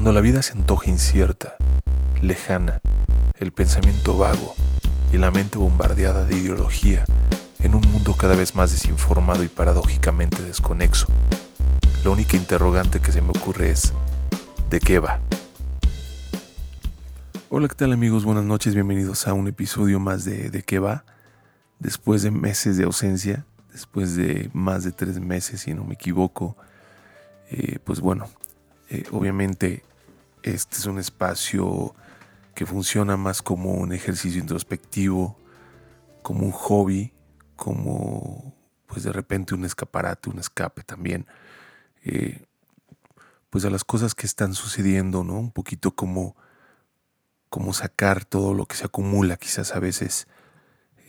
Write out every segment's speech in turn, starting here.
Cuando la vida se antoja incierta, lejana, el pensamiento vago y la mente bombardeada de ideología en un mundo cada vez más desinformado y paradójicamente desconexo, la única interrogante que se me ocurre es, ¿de qué va? Hola, ¿qué tal amigos? Buenas noches, bienvenidos a un episodio más de ¿De qué va? Después de meses de ausencia, después de más de tres meses, si no me equivoco, eh, pues bueno, eh, obviamente este es un espacio que funciona más como un ejercicio introspectivo, como un hobby, como pues de repente un escaparate, un escape también, eh, pues a las cosas que están sucediendo, ¿no? Un poquito como, como sacar todo lo que se acumula quizás a veces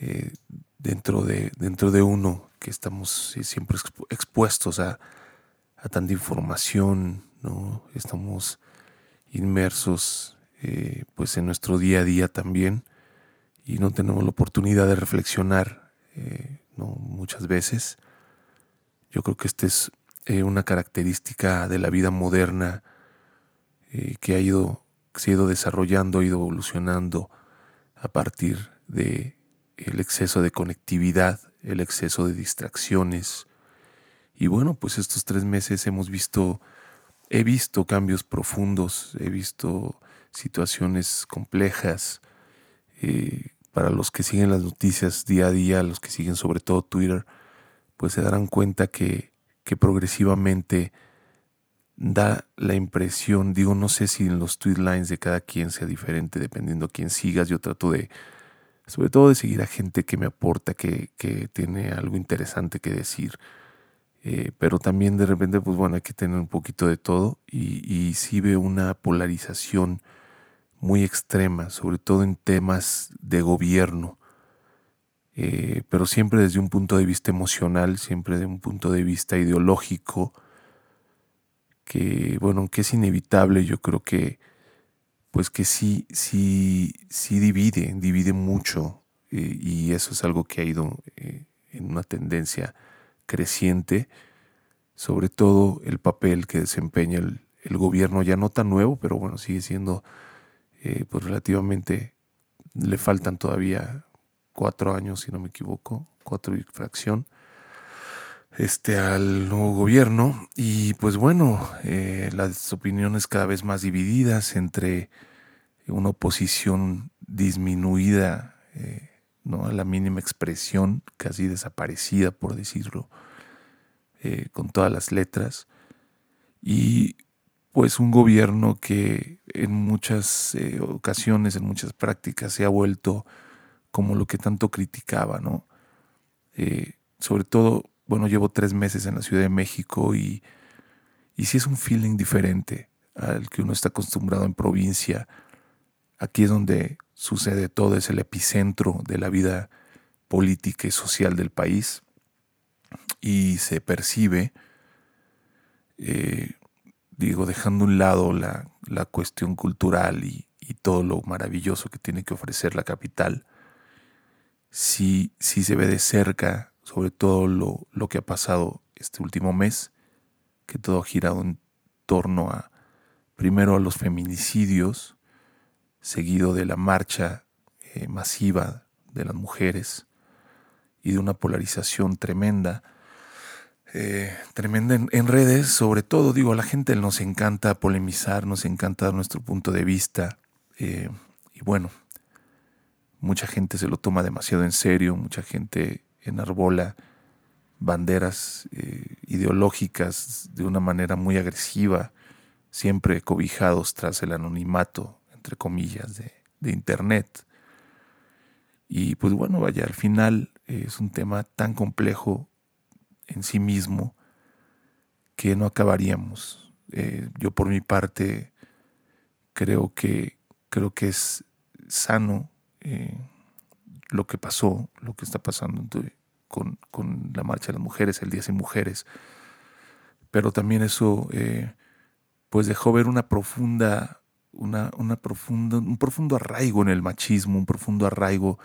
eh, dentro, de, dentro de uno, que estamos siempre expuestos a, a tanta información, ¿no? Estamos inmersos eh, pues en nuestro día a día también y no tenemos la oportunidad de reflexionar eh, muchas veces. Yo creo que esta es eh, una característica de la vida moderna que ha ido, se ha ido desarrollando, ha ido evolucionando a partir de el exceso de conectividad, el exceso de distracciones. Y bueno, pues estos tres meses hemos visto He visto cambios profundos, he visto situaciones complejas. Eh, para los que siguen las noticias día a día, los que siguen sobre todo Twitter, pues se darán cuenta que, que progresivamente da la impresión, digo, no sé si en los tweet lines de cada quien sea diferente, dependiendo a quién sigas, yo trato de, sobre todo de seguir a gente que me aporta, que, que tiene algo interesante que decir. Eh, pero también de repente, pues bueno, hay que tener un poquito de todo y, sí veo una polarización muy extrema, sobre todo en temas de gobierno, eh, pero siempre desde un punto de vista emocional, siempre desde un punto de vista ideológico, que bueno, que es inevitable, yo creo que pues que sí, sí, sí divide, divide mucho eh, y eso es algo que ha ido en una tendencia creciente, sobre todo el papel que desempeña el, gobierno, ya no tan nuevo, pero bueno, sigue siendo eh, pues relativamente, le faltan todavía cuatro años, si no me equivoco, cuatro y fracción, este, al nuevo gobierno. Y pues bueno, eh, las opiniones cada vez más divididas entre una oposición disminuida. Eh, ¿no? a la mínima expresión, casi desaparecida, por decirlo, eh, con todas las letras. Y pues un gobierno que en muchas eh, ocasiones, en muchas prácticas, se ha vuelto como lo que tanto criticaba, ¿no? Eh, sobre todo, bueno, llevo tres meses en la Ciudad de México y, y sí es un feeling diferente al que uno está acostumbrado en provincia. Aquí es donde sucede todo, es el epicentro de la vida política y social del país. Y se percibe, eh, digo, dejando a un lado la, cuestión cultural y, todo lo maravilloso que tiene que ofrecer la capital, sí, sí se ve de cerca, sobre todo lo, lo que ha pasado este último mes, que todo ha girado en torno a, primero a los feminicidios, seguido de la marcha eh, masiva de las mujeres y de una polarización tremenda, eh, tremenda en, redes, sobre todo, digo, a la gente nos encanta polemizar, nos encanta dar nuestro punto de vista, eh, y bueno, mucha gente se lo toma demasiado en serio, mucha gente enarbola banderas ideológicas de una manera muy agresiva, siempre cobijados tras el anonimato entre comillas, de, Internet. Y pues bueno, vaya, al final es un tema tan complejo en sí mismo que no acabaríamos. Eh, yo por mi parte creo que, creo que es sano eh, lo que pasó, lo que está pasando con, la marcha de las mujeres, el Día Sin Mujeres, pero también eso eh, pues dejó ver una profunda una, una un profundo arraigo en el machismo, un profundo arraigo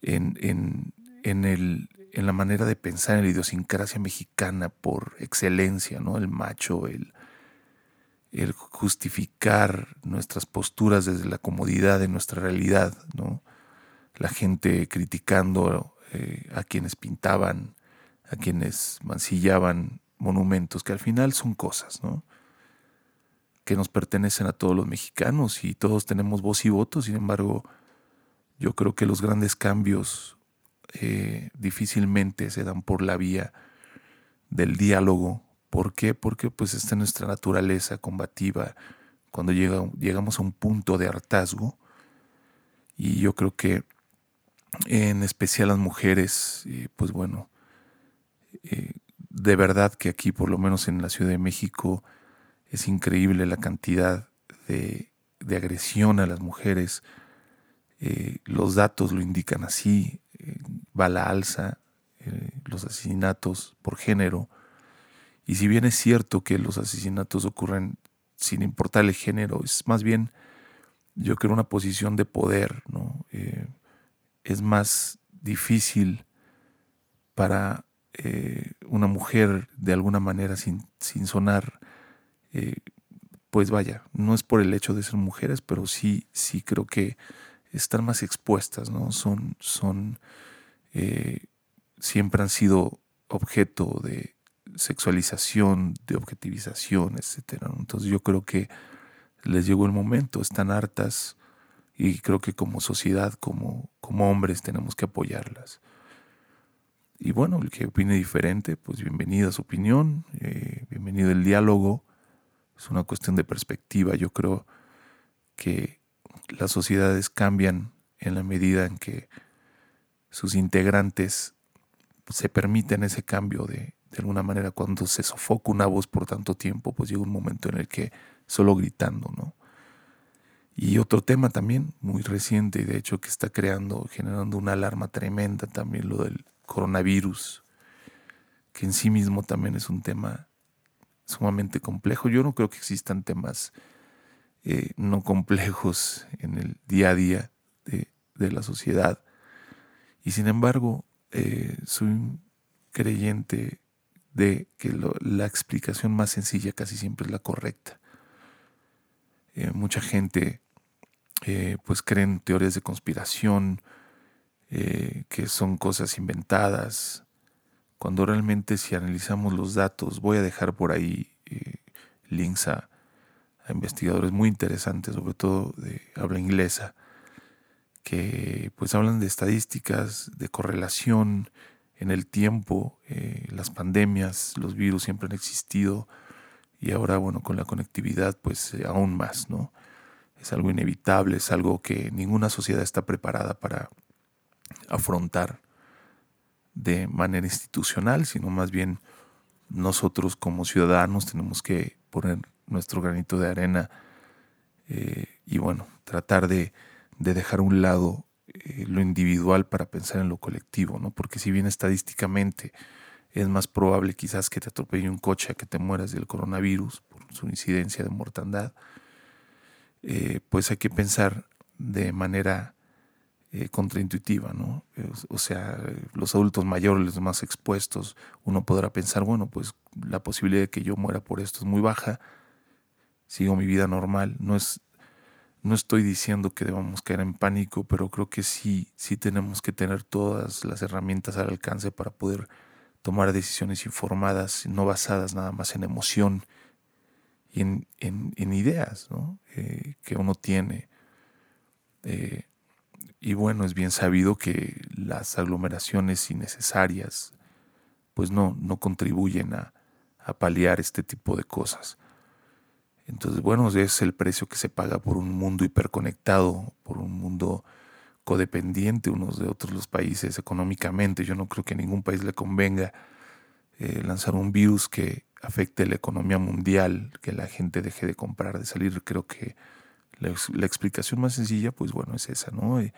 en, en, en, el, en la manera de pensar en la idiosincrasia mexicana por excelencia, ¿no? El macho, el, el justificar nuestras posturas desde la comodidad de nuestra realidad, ¿no? La gente criticando eh, a quienes pintaban, a quienes mancillaban monumentos, que al final son cosas, ¿no? Que nos pertenecen a todos los mexicanos y todos tenemos voz y voto, sin embargo, yo creo que los grandes cambios eh, difícilmente se dan por la vía del diálogo. ¿Por qué? Porque pues está en nuestra naturaleza combativa cuando llega, llegamos a un punto de hartazgo. Y yo creo que en especial las mujeres, pues bueno, eh, de verdad que aquí, por lo menos en la Ciudad de México, es increíble la cantidad de, de agresión a las mujeres. los datos lo indican así va a la alza eh, los asesinatos por género. Y si bien es cierto que los asesinatos ocurren sin importar el género, es más bien, yo creo, una posición de poder, ¿no? Eh, es más difícil para eh, una mujer, de alguna manera, sin, sin sonar, pues vaya, no es por el hecho de ser mujeres, pero sí, sí creo que están más expuestas, ¿no? Son, son eh, siempre han sido objeto de sexualización, de objetivización, etc. Entonces yo creo que les llegó el momento, están hartas y creo que como sociedad, como, como hombres, tenemos que apoyarlas. Y bueno, el que opine diferente, pues bienvenido a su opinión, eh, bienvenido el diálogo. Es una cuestión de perspectiva. Yo creo que las sociedades cambian en la medida en que sus integrantes se permiten ese cambio de, de alguna manera cuando se sofoca una voz por tanto tiempo, pues llega un momento en el que solo gritando, ¿no? Y otro tema también muy reciente y de hecho que está creando, generando una alarma tremenda también lo del coronavirus, que en sí mismo también es un tema sumamente complejo. Yo no creo que existan temas eh, no complejos en el día a día de, de la sociedad y sin embargo, eh, soy creyente de que la explicación más sencilla casi siempre es la correcta. Eh, mucha gente pues cree en teorías de conspiración, que son cosas inventadas, cuando realmente si analizamos los datos, voy a dejar por ahí links a, a investigadores muy interesantes, sobre todo de habla inglesa, que pues hablan de estadísticas, de correlación en el tiempo, eh, las pandemias, los virus siempre han existido y ahora bueno con la conectividad pues eh, aún más, ¿no? Es algo inevitable, es algo que ninguna sociedad está preparada para afrontar de manera institucional, sino más bien nosotros como ciudadanos tenemos que poner nuestro granito de arena eh, y bueno, tratar de de dejar a un lado eh, lo individual para pensar en lo colectivo, ¿no? Porque si bien estadísticamente es más probable quizás que te atropelle un coche a que te mueras del coronavirus por su incidencia de mortandad, eh, pues hay que pensar de manera eh, contraintuitiva, ¿no? O sea, los adultos mayores, los más expuestos, uno podrá pensar, bueno, pues la posibilidad de que yo muera por esto es muy baja, sigo mi vida normal, no es no estoy diciendo que debamos caer en pánico, pero creo que sí, sí tenemos que tener todas las herramientas al alcance para poder tomar decisiones informadas, no basadas nada más en emoción y en, ideas eh, que uno tiene. Eh, y bueno, es bien sabido que las aglomeraciones innecesarias pues no, no contribuyen a, a paliar este tipo de cosas. Entonces, bueno, es el precio que se paga por un mundo hiperconectado, por un mundo codependiente unos de otros los países económicamente. Yo no creo que a ningún país le convenga eh, lanzar un virus que afecte la economía mundial, que la gente deje de comprar, de salir. Creo que la, explicación más sencilla, pues bueno, es esa, ¿no? Eh,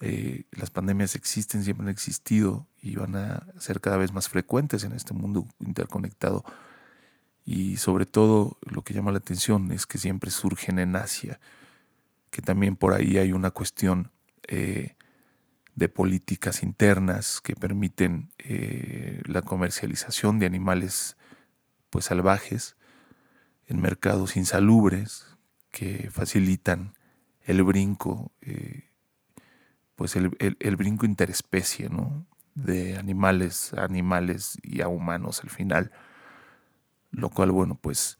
eh, las pandemias existen, siempre han existido y van a ser cada vez más frecuentes en este mundo interconectado y sobre todo lo que llama la atención es que siempre surgen en Asia, que también por ahí hay una cuestión eh, de políticas internas que permiten la comercialización de animales pues salvajes en mercados insalubres que facilitan el brinco, eh, pues el, brinco interespecie, ¿no? De animales a animales y a humanos al final. Lo cual, bueno, pues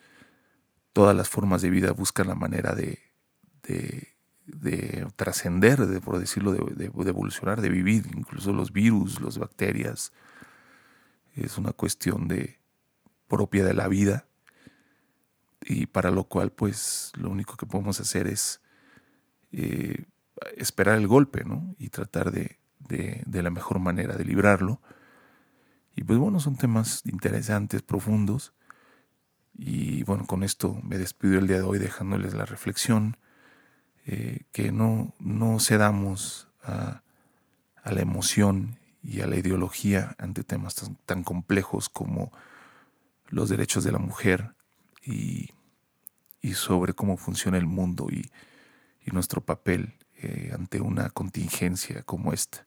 todas las formas de vida buscan la manera de, de, de trascender, de, por decirlo, de, evolucionar, de vivir, incluso los virus, las bacterias. Es una cuestión propia de la vida y para lo cual pues lo único que podemos hacer es eh, esperar el golpe ¿no? y tratar de, de, la mejor manera de librarlo. Y pues bueno, son temas interesantes, profundos. Y bueno, con esto me despido el día de hoy dejándoles la reflexión eh, que no, no cedamos a, a, la emoción y a la ideología ante temas tan, tan complejos como los derechos de la mujer y, y sobre cómo funciona el mundo y, y nuestro papel eh, ante una contingencia como esta.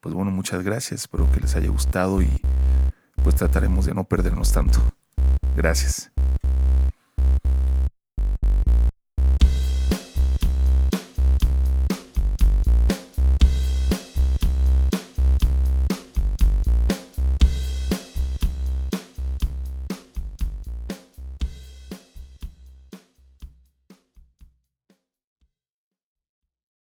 Pues bueno, muchas gracias, espero que les haya gustado y pues trataremos de no perdernos tanto. Gracias.